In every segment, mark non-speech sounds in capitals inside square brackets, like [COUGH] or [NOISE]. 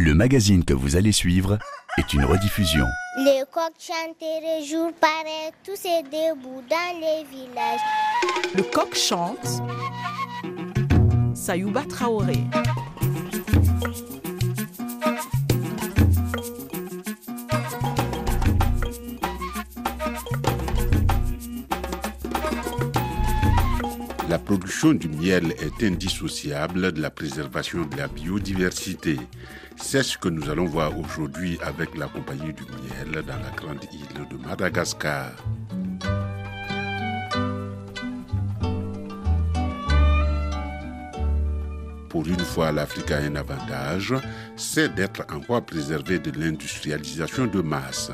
Le magazine que vous allez suivre est une rediffusion. Les coqs chanteraient jour pareil, tous et debout dans les villages. Le coq chante. Sayouba Traoré. La production du miel est indissociable de la préservation de la biodiversité. C'est ce que nous allons voir aujourd'hui avec la compagnie du miel dans la grande île de Madagascar. Pour une fois, l'Afrique a un avantage, c'est d'être en voie préservée de l'industrialisation de masse.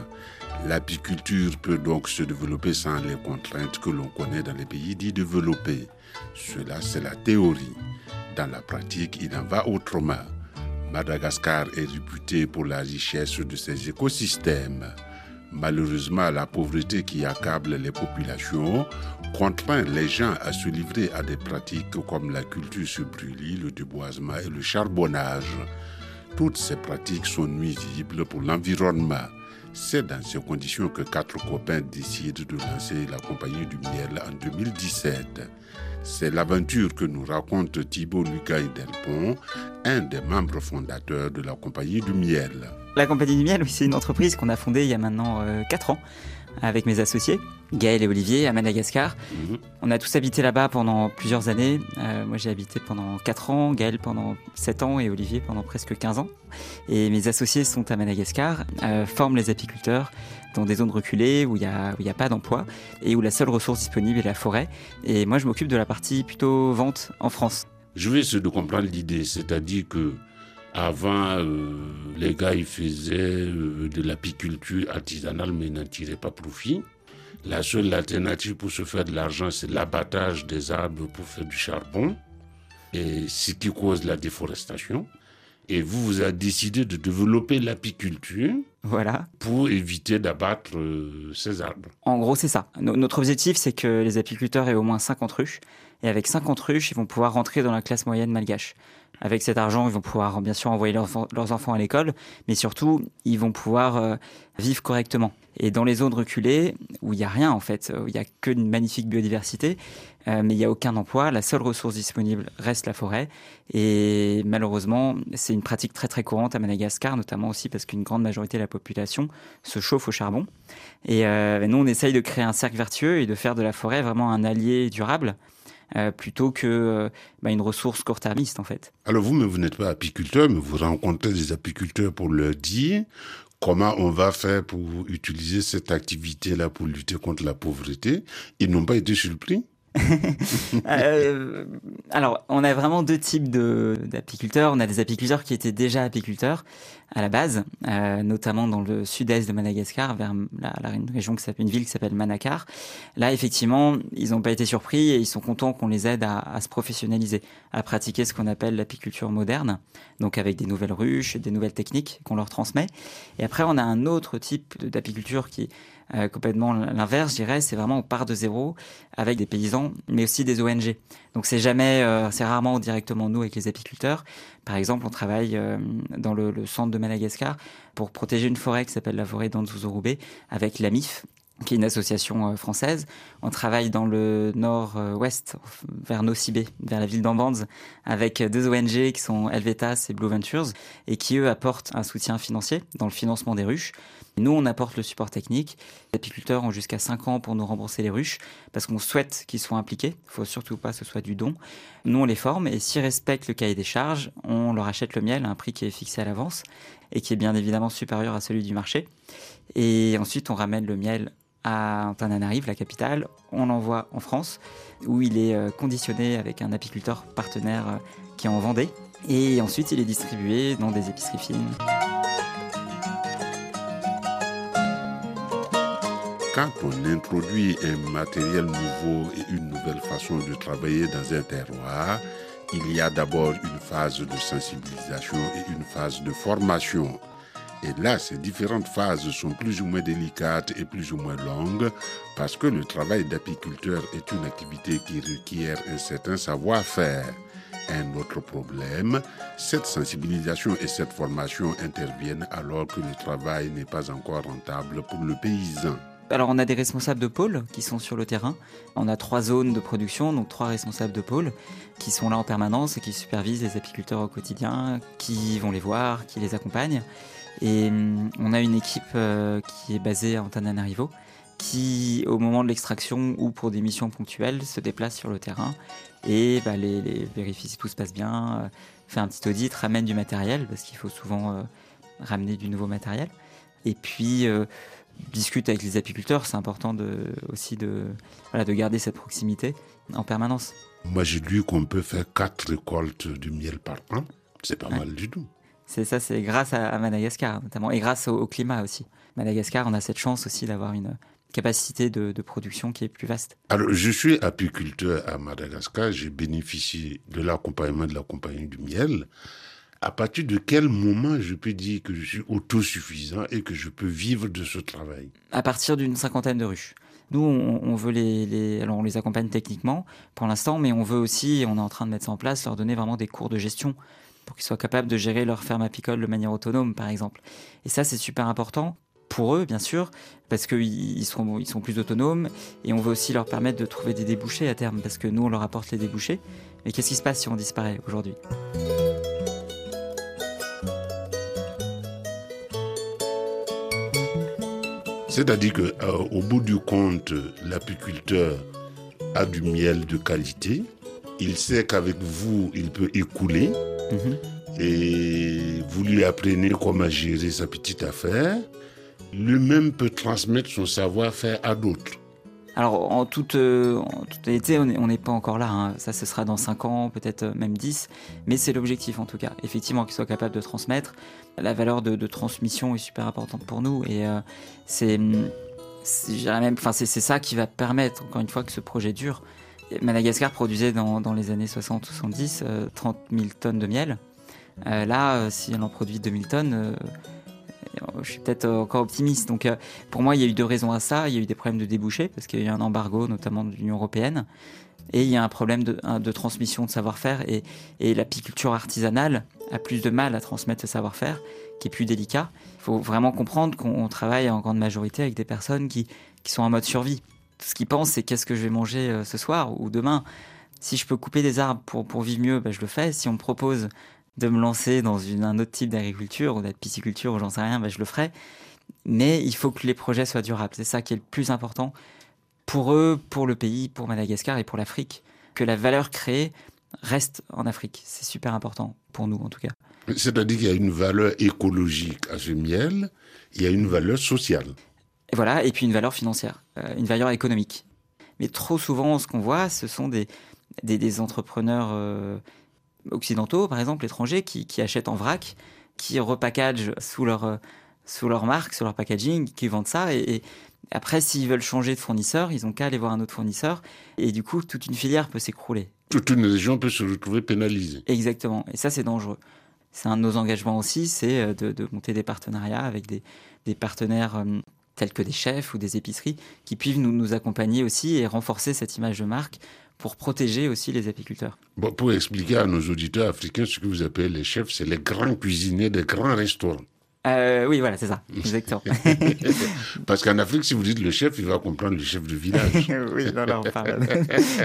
L'apiculture peut donc se développer sans les contraintes que l'on connaît dans les pays dits développés. Cela, c'est la théorie. Dans la pratique, il en va autrement. Madagascar est réputé pour la richesse de ses écosystèmes. Malheureusement, la pauvreté qui accable les populations contraint les gens à se livrer à des pratiques comme la culture sur brûlis, le déboisement et le charbonnage. Toutes ces pratiques sont nuisibles pour l'environnement. C'est dans ces conditions que quatre copains décident de lancer la compagnie du miel en 2017. C'est l'aventure que nous raconte Thibault Lucas Delpont, un des membres fondateurs de la compagnie du miel. La compagnie du miel, c'est une entreprise qu'on a fondée il y a maintenant 4 ans avec mes associés, Gaël et Olivier, à Madagascar. Mhm. On a tous habité là-bas pendant plusieurs années. Euh, moi, j'ai habité pendant 4 ans, Gaël pendant 7 ans et Olivier pendant presque 15 ans. Et mes associés sont à Madagascar, euh, forment les apiculteurs dans des zones reculées où il n'y a, pas d'emploi et où la seule ressource disponible est la forêt. Et moi, je m'occupe de la partie plutôt vente en France. Je vais essayer de comprendre l'idée, c'est-à-dire que avant, euh, les gars, ils faisaient de l'apiculture artisanale, mais n'en tiraient pas profit. La seule alternative pour se faire de l'argent, c'est l'abattage des arbres pour faire du charbon, et ce qui cause la déforestation. Et vous, vous avez décidé de développer l'apiculture Voilà. pour éviter d'abattre euh, ces arbres. En gros, c'est ça. No- notre objectif, c'est que les apiculteurs aient au moins 50 ruches. Et avec 50 ruches, ils vont pouvoir rentrer dans la classe moyenne malgache. Avec cet argent, ils vont pouvoir bien sûr envoyer leurs, enfants- à l'école, mais surtout, ils vont pouvoir euh, vivre correctement. Et dans les zones reculées, où il n'y a rien en fait, où il n'y a que une magnifique biodiversité, euh, mais il n'y a aucun emploi, la seule ressource disponible reste la forêt. Et malheureusement, c'est une pratique très très courante à Madagascar, notamment aussi parce qu'une grande majorité de la population se chauffe au charbon. Et euh, nous, on essaye de créer un cercle vertueux et de faire de la forêt vraiment un allié durable, euh, plutôt que euh, bah, une ressource court-termiste en fait. Alors vous, mais vous n'êtes pas apiculteur, mais vous rencontrez des apiculteurs pour leur dire comment on va faire pour utiliser cette activité-là pour lutter contre la pauvreté? Ils n'ont pas été surpris. Euh, alors, on a vraiment deux types d'apiculteurs. On a des apiculteurs qui étaient déjà apiculteurs à la base, euh, notamment dans le sud-est de Madagascar, vers la, une région qui s'appelle une ville qui s'appelle Manakar. Là, effectivement, ils n'ont pas été surpris et ils sont contents qu'on les aide à, à se professionnaliser, à pratiquer ce qu'on appelle l'apiculture moderne, donc avec des nouvelles ruches, des nouvelles techniques qu'on leur transmet. Et après, on a un autre type d'apiculture qui est euh, complètement l'inverse, je dirais. C'est vraiment on part de zéro avec des paysans, mais aussi des ONG. Donc c'est jamais, euh, c'est rarement directement nous avec les apiculteurs. Par exemple, on travaille euh, dans le, centre de Madagascar pour protéger une forêt qui s'appelle la forêt d'Anzuzurube avec la MIF qui est une association française. On travaille dans le nord-ouest, vers Nosibé, vers la ville d'Ambanz, avec deux ONG qui sont Helvetas et Blue Ventures, et qui, eux, apportent un soutien financier dans le financement des ruches. Nous, on apporte le support technique. Les apiculteurs ont jusqu'à 5 ans pour nous rembourser les ruches, parce qu'on souhaite qu'ils soient impliqués. Il faut surtout pas que ce soit du don. Nous, on les forme, et s'ils respectent le cahier des charges, on leur achète le miel à un prix qui est fixé à l'avance, et qui est bien évidemment supérieur à celui du marché. Et ensuite, on ramène le miel à Antananarive, la capitale. On l'envoie en France, où il est euh, conditionné avec un apiculteur partenaire euh, qui en Vendée. Et ensuite, il est distribué dans des épiceries fines. Quand on introduit un matériel nouveau et une nouvelle façon de travailler dans un terroir, il y a d'abord une phase de sensibilisation et une phase de formation. Et là, ces différentes phases sont plus ou moins délicates et plus ou moins longues parce que le travail d'apiculteur est une activité qui requiert un certain savoir-faire. Un autre problème, cette sensibilisation et cette formation interviennent alors que le travail n'est pas encore rentable pour le paysan. Alors on a des responsables de pôle qui sont sur le terrain. On a trois zones de production, donc trois responsables de pôle qui sont là en permanence et qui supervisent les apiculteurs au quotidien, qui vont les voir, qui les accompagnent. Et hum, on a une équipe euh, qui est basée à Antananarivo qui, au moment de l'extraction ou pour des missions ponctuelles, se déplace sur le terrain et bah, les, vérifie si tout se passe bien, euh, fait un petit audit, ramène du matériel parce qu'il faut souvent euh, ramener du nouveau matériel. Et puis discute avec les apiculteurs. C'est important de, aussi de, voilà, de garder cette proximité en permanence. Moi, j'ai lu qu'on peut faire quatre récoltes de miel par an. C'est pas Ouais. mal du tout. C'est ça, c'est grâce à, à Madagascar notamment et grâce au, au climat aussi. Madagascar, on a cette chance aussi d'avoir une capacité de, de production qui est plus vaste. Alors, je suis apiculteur à Madagascar. J'ai bénéficié de l'accompagnement de la compagnie du miel. À partir de quel moment je peux dire que je suis autosuffisant et que je peux vivre de ce travail? À partir d'une cinquantaine de ruches. Nous, on, veut les, alors on les accompagne techniquement pour l'instant, mais on veut aussi, on est en train de mettre ça en place, leur donner vraiment des cours de gestion pour qu'ils soient capables de gérer leur ferme apicole de manière autonome, par exemple. Et ça, c'est super important pour eux, bien sûr, parce qu'ils ils sont plus autonomes, et on veut aussi leur permettre de trouver des débouchés à terme, parce que nous, on leur apporte les débouchés. Mais qu'est-ce qui se passe si on disparaît aujourd'hui? C'est-à-dire que euh, au bout du compte, l'apiculteur a du miel de qualité. Il sait qu'avec vous, il peut écouler Mhm. et vous lui apprenez comment gérer sa petite affaire. Lui-même peut transmettre son savoir-faire à d'autres. Alors, en toute, euh, toute honnêteté, on n'est pas encore là. hein. Ça, ce sera dans 5 ans, peut-être euh, même 10. Mais c'est l'objectif, en tout cas. Effectivement, qu'ils soient capables de transmettre. La valeur de, transmission est super importante pour nous. Et euh, c'est, hum, c'est- ça qui va permettre, encore une fois, que ce projet dure. Madagascar produisait dans, les années 60-70 euh, 30 000 tonnes de miel. Euh, là, euh, si on en produit 2000 tonnes, euh, je suis peut-être euh, encore optimiste. Donc, euh, pour moi, il y a eu deux raisons à ça. Il y a eu des problèmes de débouchés, parce qu'il y a eu un embargo, notamment de l'Union européenne. Et il y a un problème de, transmission de savoir-faire. Et, l'apiculture artisanale a plus de mal à transmettre ce savoir-faire, qui est plus délicat. Il faut vraiment comprendre qu'on travaille en grande majorité avec des personnes qui, sont en mode survie. Ce qu'ils pensent, c'est qu'est-ce que je vais manger euh, ce soir ou demain. Si je peux couper des arbres pour, pour vivre mieux, ben, je le fais. Si on me propose de me lancer dans une, un autre type d'agriculture ou d'apiculture ou j'en sais rien, ben, je le ferai. Mais il faut que les projets soient durables. C'est ça qui est le plus important pour eux, pour le pays, pour Madagascar et pour l'Afrique. Que la valeur créée reste en Afrique. C'est super important pour nous, en tout cas. C'est-à-dire qu'il y a une valeur écologique à ce miel, il y a une valeur sociale. Et voilà, et puis une valeur financière, euh, une valeur économique. Mais trop souvent, ce qu'on voit, ce sont des, des, des entrepreneurs euh, occidentaux, par exemple, étrangers, qui, qui achètent en vrac, qui repackagent sous leur, euh, sous leur marque, sous leur packaging, qui vendent ça. Et, et après, s'ils veulent changer de fournisseur, ils ont qu'à aller voir un autre fournisseur. Et du coup, toute une filière peut s'écrouler. Toute une région peut se retrouver pénalisée. Exactement. Et ça, c'est dangereux. C'est un de nos engagements aussi, c'est euh, de, de monter des partenariats avec des, des partenaires euh, tels que des chefs ou des épiceries qui puissent nous, nous accompagner aussi et renforcer cette image de marque pour protéger aussi les apiculteurs. Bon, pour expliquer à nos auditeurs africains ce que vous appelez les chefs, c'est les grands cuisiniers des grands restaurants. Euh, oui, voilà, c'est ça, [LAUGHS] exactement. [LAUGHS] Parce qu'en Afrique, si vous dites le chef, il va comprendre le chef de village. [LAUGHS] oui, non, non, pardon.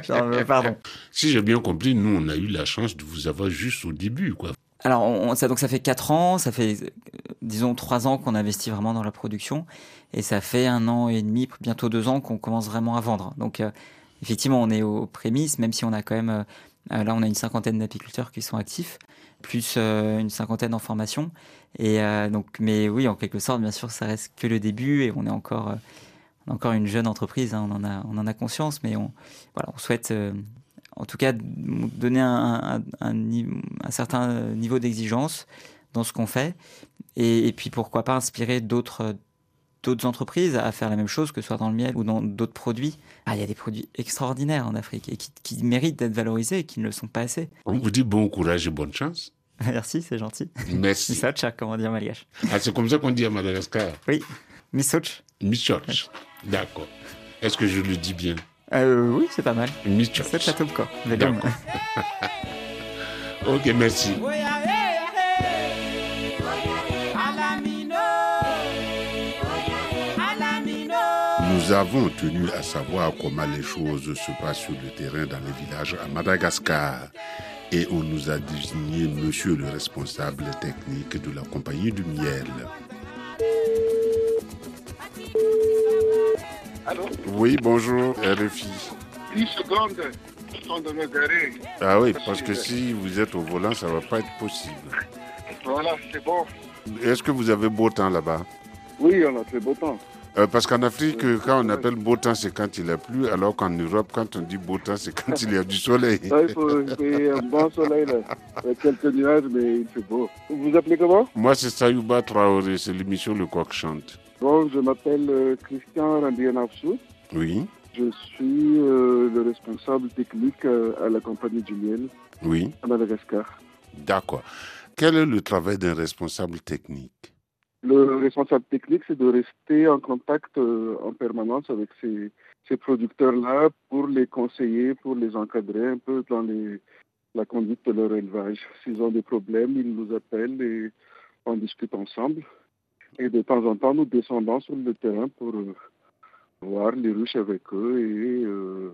Genre, pardon. si j'ai bien compris, nous, on a eu la chance de vous avoir juste au début, quoi. Alors, on- ça, donc ça fait 4 ans, ça fait, euh, disons, 3 ans qu'on investit vraiment dans la production, et ça fait un an et demi, bientôt 2 ans qu'on commence vraiment à vendre. Donc, euh, effectivement, on est aux prémices, même si on a quand même, euh, euh, là, on a une cinquantaine d'apiculteurs qui sont actifs, plus euh, une cinquantaine en formation. Et donc, mais oui, en quelque sorte, bien sûr, ça reste que le début, et on est encore, encore une jeune entreprise, hein, on en a, on en a conscience, mais on, voilà, on souhaite. en tout cas, donner un, un- certain niveau d'exigence dans ce qu'on fait. Et puis, pourquoi pas inspirer d'autres d'autres entreprises à faire la même chose, que ce soit dans le miel ou dans d'autres produits. Ah, il y a des produits extraordinaires en Afrique et qui, qui méritent d'être valorisés et qui ne le sont pas assez. On vous dit bon courage et bonne chance. [LAUGHS] Merci, c'est gentil. Merci. [LAUGHS] Misocha, comment dire malgache. Ah, c'est comme ça qu'on dit à Madagascar. Oui, Misoch. Michoch. D'accord. Est-ce que je le dis bien? Euh, oui, c'est pas mal. Michoch. C'est château quoi. D'accord. [LAUGHS] Ok, merci. Nous avons tenu à savoir comment les choses se passent sur le terrain dans les villages à Madagascar. Et on nous a désigné monsieur le responsable technique de la compagnie du miel. Allô? Oui, bonjour, RFI. 10 secondes sont de me garer. Ah oui, parce que si vous êtes au volant, ça va pas être possible. Voilà, c'est bon. Est-ce que vous avez beau temps là-bas? Oui, on a fait beau temps. Euh, Parce qu'en Afrique, quand on appelle beau temps, c'est quand il a plu, alors qu'en Europe, quand on dit beau temps, c'est quand il y a du soleil. [LAUGHS] Là, il faut un bon soleil, là. Il y a quelques nuages, mais il fait beau. Vous vous appelez comment? Moi, c'est Sayouba Traoré, c'est l'émission Le Coq Chante. Bon, je m'appelle euh, Christian Randianafsou. Oui, Je suis euh, le responsable technique à la compagnie du miel oui, à Madagascar. d'accord. Quel est le travail d'un responsable technique? Le responsable technique, c'est de rester en contact euh, en permanence avec ces, ces producteurs-là pour les conseiller, pour les encadrer un peu dans les, la conduite de leur élevage. S'ils ont des problèmes, ils nous appellent et on discute ensemble. Et de temps en temps, nous descendons sur le terrain pour euh, voir les ruches avec eux et euh,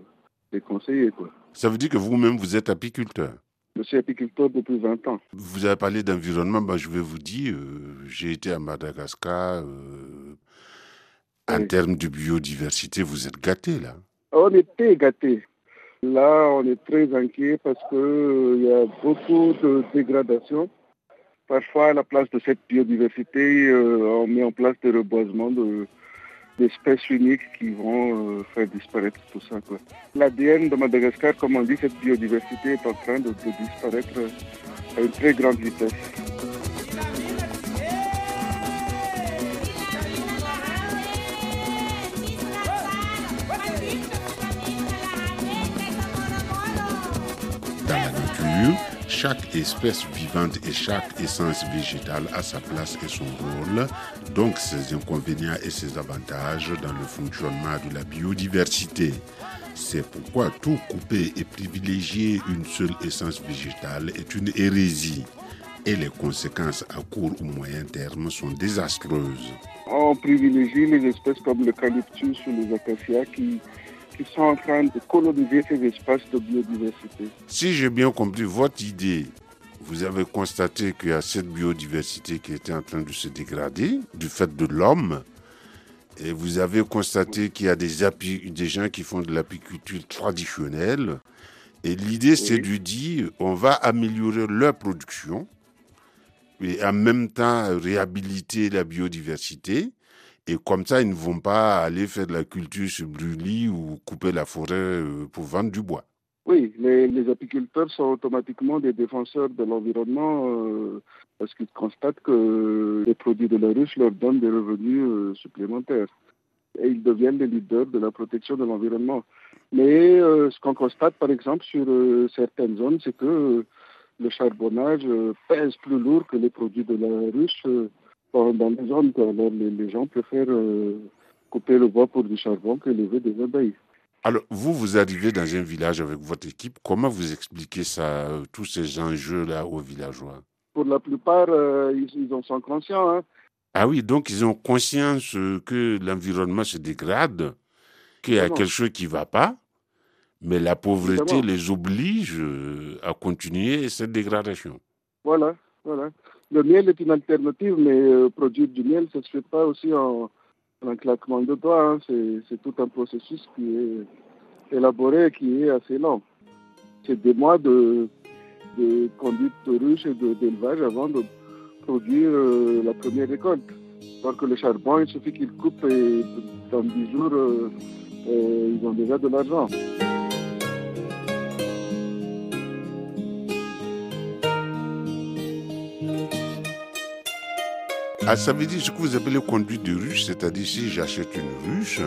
les conseiller. Quoi. Ça veut dire que vous-même, vous êtes apiculteur. Je suis apiculteur depuis 20 ans. Vous avez parlé d'environnement, ben, je vais vous dire, euh, j'ai été à Madagascar. euh, en Oui. termes de biodiversité, vous êtes gâté là. On était gâtés. Là, on est très inquiet parce que euh, y a beaucoup de dégradation. Parfois, à la place de cette biodiversité, on met en place des reboisements de- d'espèces uniques qui vont euh, faire disparaître tout ça. L'ADN de Madagascar, comme on dit, cette biodiversité est en train de, disparaître à une très grande vitesse. Chaque espèce vivante et chaque essence végétale a sa place et son rôle, donc ses inconvénients et ses avantages dans le fonctionnement de la biodiversité. C'est pourquoi tout couper et privilégier une seule essence végétale est une hérésie et les conséquences à court ou moyen terme sont désastreuses. On privilégie les espèces comme l'eucalyptus ou les acacias qui, qui sont en train de coloniser ces espaces de biodiversité. Si j'ai bien compris votre idée, vous avez constaté qu'il y a cette biodiversité qui était en train de se dégrader du fait de l'homme. Et vous avez constaté qu'il y a des, api- des gens qui font de l'apiculture traditionnelle. Et l'idée, c'est de dire, on va améliorer leur production et en même temps réhabiliter la biodiversité. Et comme ça, ils ne vont pas aller faire de la culture sur brûlis ou couper la forêt euh, pour vendre du bois. Oui, les, apiculteurs sont automatiquement des défenseurs de l'environnement euh, parce qu'ils constatent que les produits de la ruche leur donnent des revenus euh, supplémentaires. Et ils deviennent les leaders de la protection de l'environnement. Mais ce qu'on constate, par exemple, sur certaines zones, c'est que le charbonnage pèse plus lourd que les produits de la ruche dans, les zones. Alors les, les gens préfèrent euh, couper le bois pour du charbon que lever des abeilles. Alors, vous, vous arrivez dans un village avec votre équipe. Comment vous expliquez ça, euh, tous ces enjeux-là aux villageois? Pour la plupart, euh, ils, ils en sont conscients. hein. Ah oui, donc ils ont conscience que l'environnement se dégrade, qu'il y a quelque chose qui ne va pas, mais la pauvreté les oblige à continuer cette dégradation. Voilà, voilà. Le miel est une alternative, mais euh, produire du miel, ça ne se fait pas aussi en, un claquement de doigts. hein. C'est tout un processus qui est élaboré qui est assez lent. C'est des mois de, conduite de ruche et d'élevage avant de produire euh, la première récolte. Alors que le charbon, il suffit qu'ils coupent et dans 10 jours, euh, ils ont déjà de l'argent. Ah, ça veut dire ce que vous appelez conduite de ruche, c'est-à-dire si j'achète une ruche,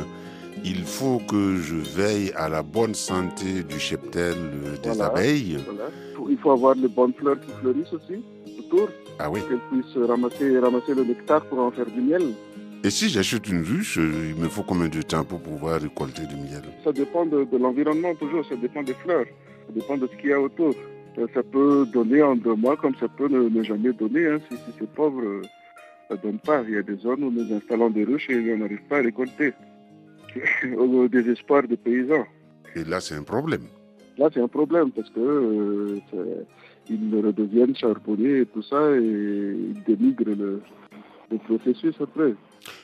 il faut que je veille à la bonne santé du cheptel euh, des Voilà. abeilles. Voilà. Il faut avoir les bonnes fleurs qui fleurissent aussi autour. Ah oui. qu'elles puissent ramasser, ramasser le nectar pour en faire du miel. Et si j'achète une ruche, euh, il me faut combien de temps pour pouvoir récolter du miel? Ça dépend de, de l'environnement toujours, ça dépend des fleurs, ça dépend de ce qu'il y a autour. Ça, peut donner en deux mois comme ça peut ne, jamais donner. Hein. Si, c'est pauvre, euh, ça ne donne pas. Il y a des zones où nous installons des ruches et on n'arrive pas à récolter. [LAUGHS] Au désespoir des paysans. Et là, c'est un problème. Là, c'est un problème parce que euh, ils redeviennent charbonniers et tout ça et ils dénigrent le, processus après.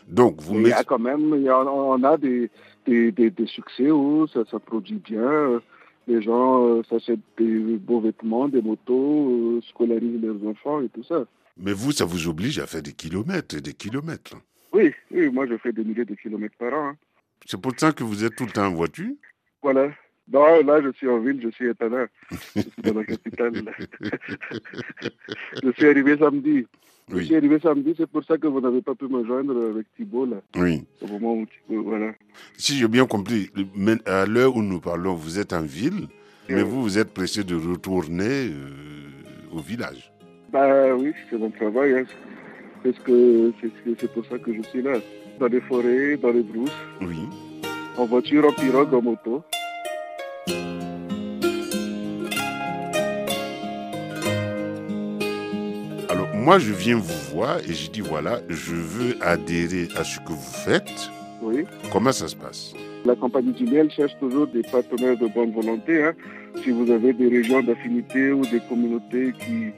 Donc, vous Il y a quand même, on a des, des, des, succès où ça, ça, produit bien. Les gens euh, s'achètent des beaux vêtements, des motos, euh, scolarisent leurs enfants et tout ça. Mais vous, ça vous oblige à faire des kilomètres et des kilomètres. Oui, oui, moi je fais des milliers de kilomètres par an. Hein. C'est pour ça que vous êtes tout le temps en voiture? Voilà. Non, là, je suis en ville, je suis étonnant. Je suis dans la capitale. [LAUGHS] je suis arrivé samedi. Je suis arrivé samedi, c'est pour ça que vous n'avez pas pu me joindre avec Thibault, là. Oui. Au moment où Thibault, voilà. Si j'ai bien compris, à l'heure où nous parlons, vous êtes en ville, mais vous, vous êtes pressé de retourner euh, au village. Bah oui, c'est mon travail. Hein. C'est pour ça que je suis là. Dans les forêts, dans les brousses. Oui. En voiture, en pirogue, en moto. moi, je viens vous voir et je dis voilà, je veux adhérer à ce que vous faites. Oui. Comment ça se passe? La compagnie du miel cherche toujours des partenaires de bonne volonté. Hein. Si vous avez des régions d'affinité ou des communautés qui,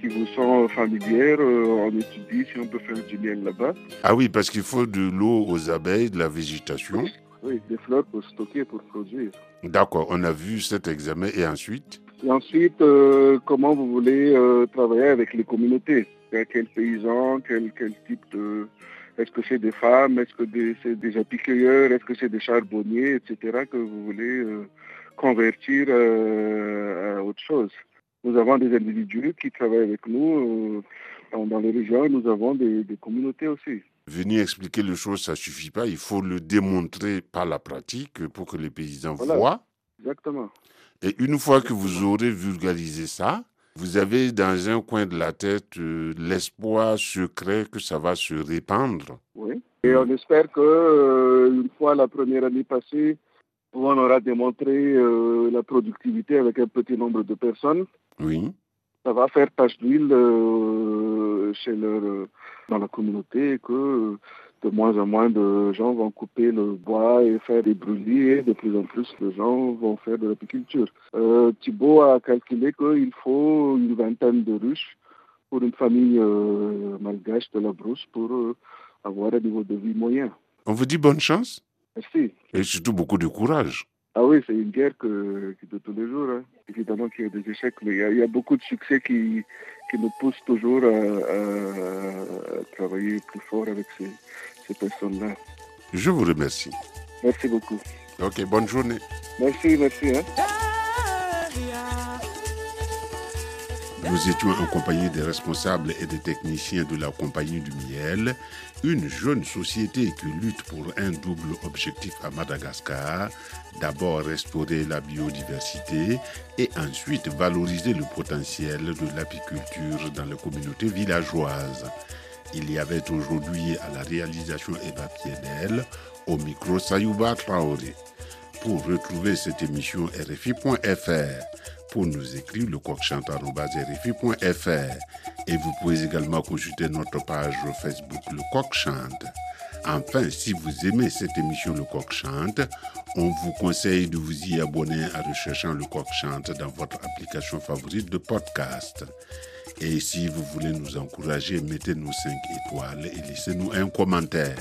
qui vous sont familières, euh, on étudie si on peut faire du miel là-bas. Ah oui, parce qu'il faut de l'eau aux abeilles, de la végétation. Oui, des fleurs pour stocker, pour produire. D'accord, on a vu cet examen et ensuite? Et ensuite, euh, comment vous voulez euh, travailler avec les communautés? Quels paysans Quel, quel type de... Est-ce que c'est des femmes Est-ce que c'est des apicueilleurs Est-ce que c'est des charbonniers, etc. que vous voulez euh, convertir à autre chose? Nous avons des individus qui travaillent avec nous dans les régions et nous avons des, communautés aussi. Venir expliquer les choses, ça ne suffit pas. Il faut le démontrer par la pratique pour que les paysans voient. Exactement. Et une fois que vous aurez vulgarisé ça, vous avez dans un coin de la tête euh, l'espoir secret que ça va se répandre. Oui. Et on espère que euh, une fois la première année passée, on aura démontré euh, la productivité avec un petit nombre de personnes. Oui. Ça va faire tache d'huile chez leur, dans la communauté que de moins en moins de gens vont couper le bois et faire des brûlis et de plus en plus de gens vont faire de l'apiculture. Euh, Thibault a calculé qu'il faut une vingtaine de ruches pour une famille euh, malgache de la brousse pour euh, avoir un niveau de vie moyen. On vous dit bonne chance Merci. Et surtout beaucoup de courage. Ah oui, c'est une guerre que, de tous les jours. Hein. Évidemment qu'il y a des échecs, mais il y, a, beaucoup de succès qui, qui nous poussent toujours à, travailler plus fort avec ces, ces personnes-là. Je vous remercie. Merci beaucoup. Ok, bonne journée. Merci, merci. Hein. Nous étions en compagnie des responsables et des techniciens de la Compagnie du Miel, une jeune société qui lutte pour un double objectif à Madagascar. D'abord restaurer la biodiversité et ensuite valoriser le potentiel de l'apiculture dans les communautés villageoises. Il y avait aujourd'hui à la réalisation Eva Piedel, au micro Sayouba Traoré. Pour retrouver cette émission RFI.fr, pour nous écrire le et vous pouvez également consulter notre page Facebook Le Coq Chante. Enfin, si vous aimez cette émission Le Coq Chante, on vous conseille de vous y abonner en recherchant Le Coq Chante dans votre application favorite de podcast. Et si vous voulez nous encourager, mettez-nous 5 étoiles et laissez-nous un commentaire.